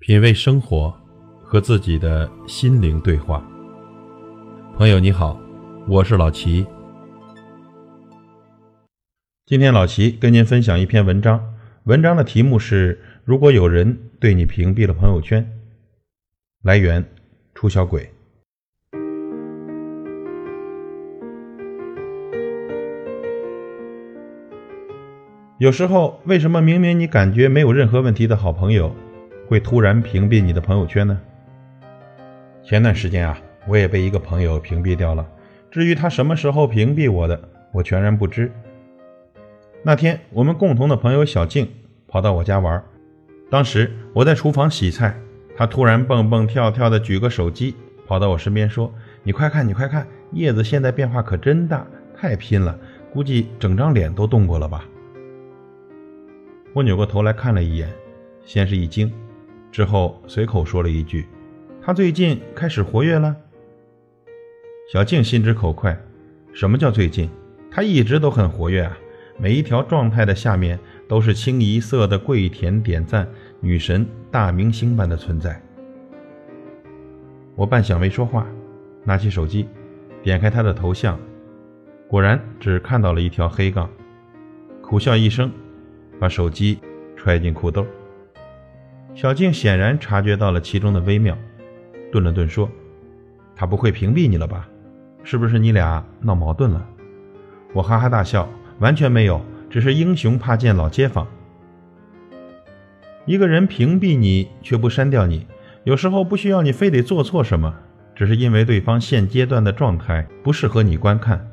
品味生活，和自己的心灵对话。朋友你好，我是老齐。今天老齐跟您分享一篇文章，文章的题目是：如果有人对你屏蔽了朋友圈。来源：出小鬼。有时候，为什么明明你感觉没有任何问题的好朋友？会突然屏蔽你的朋友圈呢？前段时间啊，我也被一个朋友屏蔽掉了。至于他什么时候屏蔽我的，我全然不知。那天我们共同的朋友小静跑到我家玩，当时我在厨房洗菜，她突然蹦蹦跳跳的举个手机，跑到我身边说：“你快看，你快看，叶子现在变化可真大，太拼了，估计整张脸都动过了吧？”我扭过头来看了一眼，先是一惊。之后随口说了一句：“他最近开始活跃了。”小静心直口快：“什么叫最近？他一直都很活跃啊！每一条状态的下面都是清一色的跪舔、点赞、女神、大明星般的存在。”我半晌没说话，拿起手机，点开他的头像，果然只看到了一条黑杠，苦笑一声，把手机揣进裤兜。小静显然察觉到了其中的微妙，顿了顿说：“他不会屏蔽你了吧？是不是你俩闹矛盾了？”我哈哈大笑：“完全没有，只是英雄怕见老街坊。一个人屏蔽你却不删掉你，有时候不需要你非得做错什么，只是因为对方现阶段的状态不适合你观看。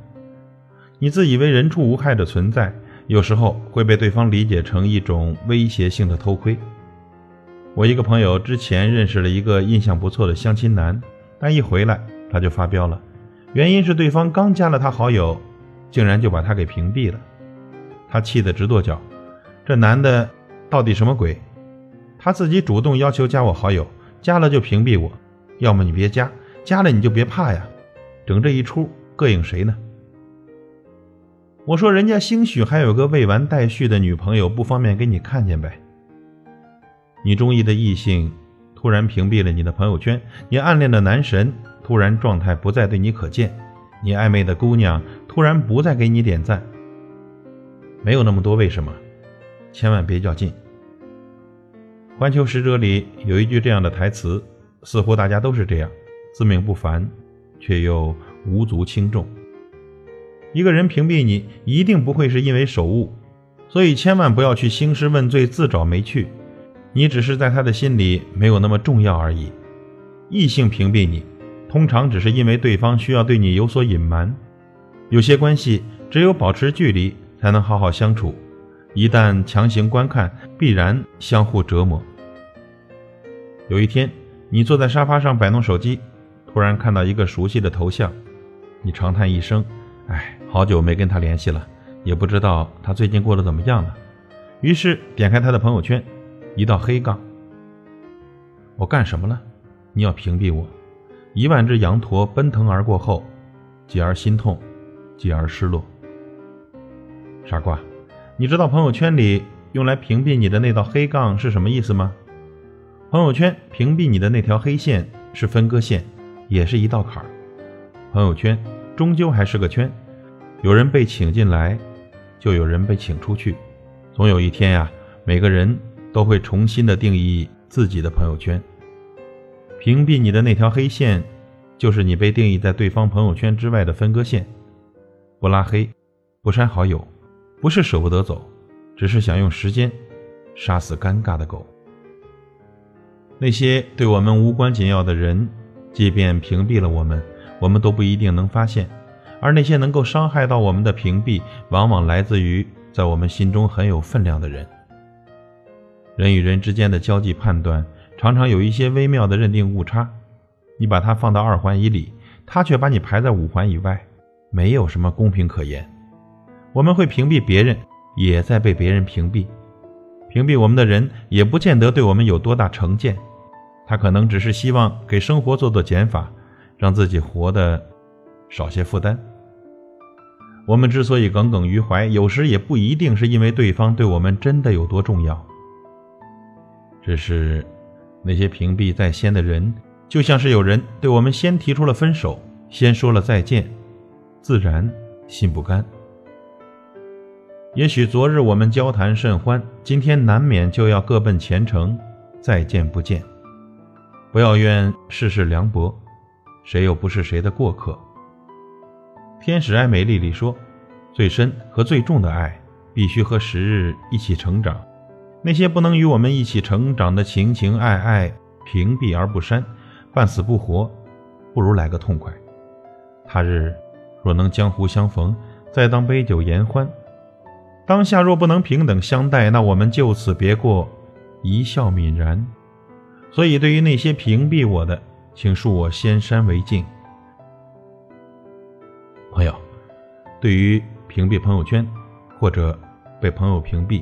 你自以为人畜无害的存在，有时候会被对方理解成一种威胁性的偷窥。”我一个朋友之前认识了一个印象不错的相亲男，但一回来他就发飙了，原因是对方刚加了他好友，竟然就把他给屏蔽了，他气得直跺脚。这男的到底什么鬼？他自己主动要求加我好友，加了就屏蔽我，要么你别加，加了你就别怕呀，整这一出膈应谁呢？我说人家兴许还有个未完待续的女朋友，不方便给你看见呗。你中意的异性突然屏蔽了你的朋友圈，你暗恋的男神突然状态不再对你可见，你暧昧的姑娘突然不再给你点赞，没有那么多为什么，千万别较劲。环球使者里有一句这样的台词，似乎大家都是这样，自命不凡，却又无足轻重。一个人屏蔽你，一定不会是因为手误，所以千万不要去兴师问罪，自找没趣。你只是在他的心里没有那么重要而已。异性屏蔽你，通常只是因为对方需要对你有所隐瞒。有些关系只有保持距离才能好好相处，一旦强行观看，必然相互折磨。有一天，你坐在沙发上摆弄手机，突然看到一个熟悉的头像，你长叹一声：“哎，好久没跟他联系了，也不知道他最近过得怎么样了。”于是点开他的朋友圈。一道黑杠，我干什么了？你要屏蔽我？一万只羊驼奔腾而过后，继而心痛，继而失落。傻瓜，你知道朋友圈里用来屏蔽你的那道黑杠是什么意思吗？朋友圈屏蔽你的那条黑线是分割线，也是一道坎儿。朋友圈终究还是个圈，有人被请进来，就有人被请出去。总有一天呀，每个人。都会重新的定义自己的朋友圈。屏蔽你的那条黑线，就是你被定义在对方朋友圈之外的分割线。不拉黑，不删好友，不是舍不得走，只是想用时间杀死尴尬的狗。那些对我们无关紧要的人，即便屏蔽了我们，我们都不一定能发现。而那些能够伤害到我们的屏蔽，往往来自于在我们心中很有分量的人。人与人之间的交际判断，常常有一些微妙的认定误差。你把它放到二环以里，他却把你排在五环以外，没有什么公平可言。我们会屏蔽别人，也在被别人屏蔽。屏蔽我们的人，也不见得对我们有多大成见，他可能只是希望给生活做做减法，让自己活得少些负担。我们之所以耿耿于怀，有时也不一定是因为对方对我们真的有多重要。只是，那些屏蔽在先的人，就像是有人对我们先提出了分手，先说了再见，自然心不甘。也许昨日我们交谈甚欢，今天难免就要各奔前程，再见不见。不要怨世事凉薄，谁又不是谁的过客？《天使爱美丽》里说，最深和最重的爱，必须和时日一起成长。那些不能与我们一起成长的情情爱爱，屏蔽而不删，半死不活，不如来个痛快。他日若能江湖相逢，再当杯酒言欢；当下若不能平等相待，那我们就此别过，一笑泯然。所以，对于那些屏蔽我的，请恕我先删为敬。朋友，对于屏蔽朋友圈或者被朋友屏蔽，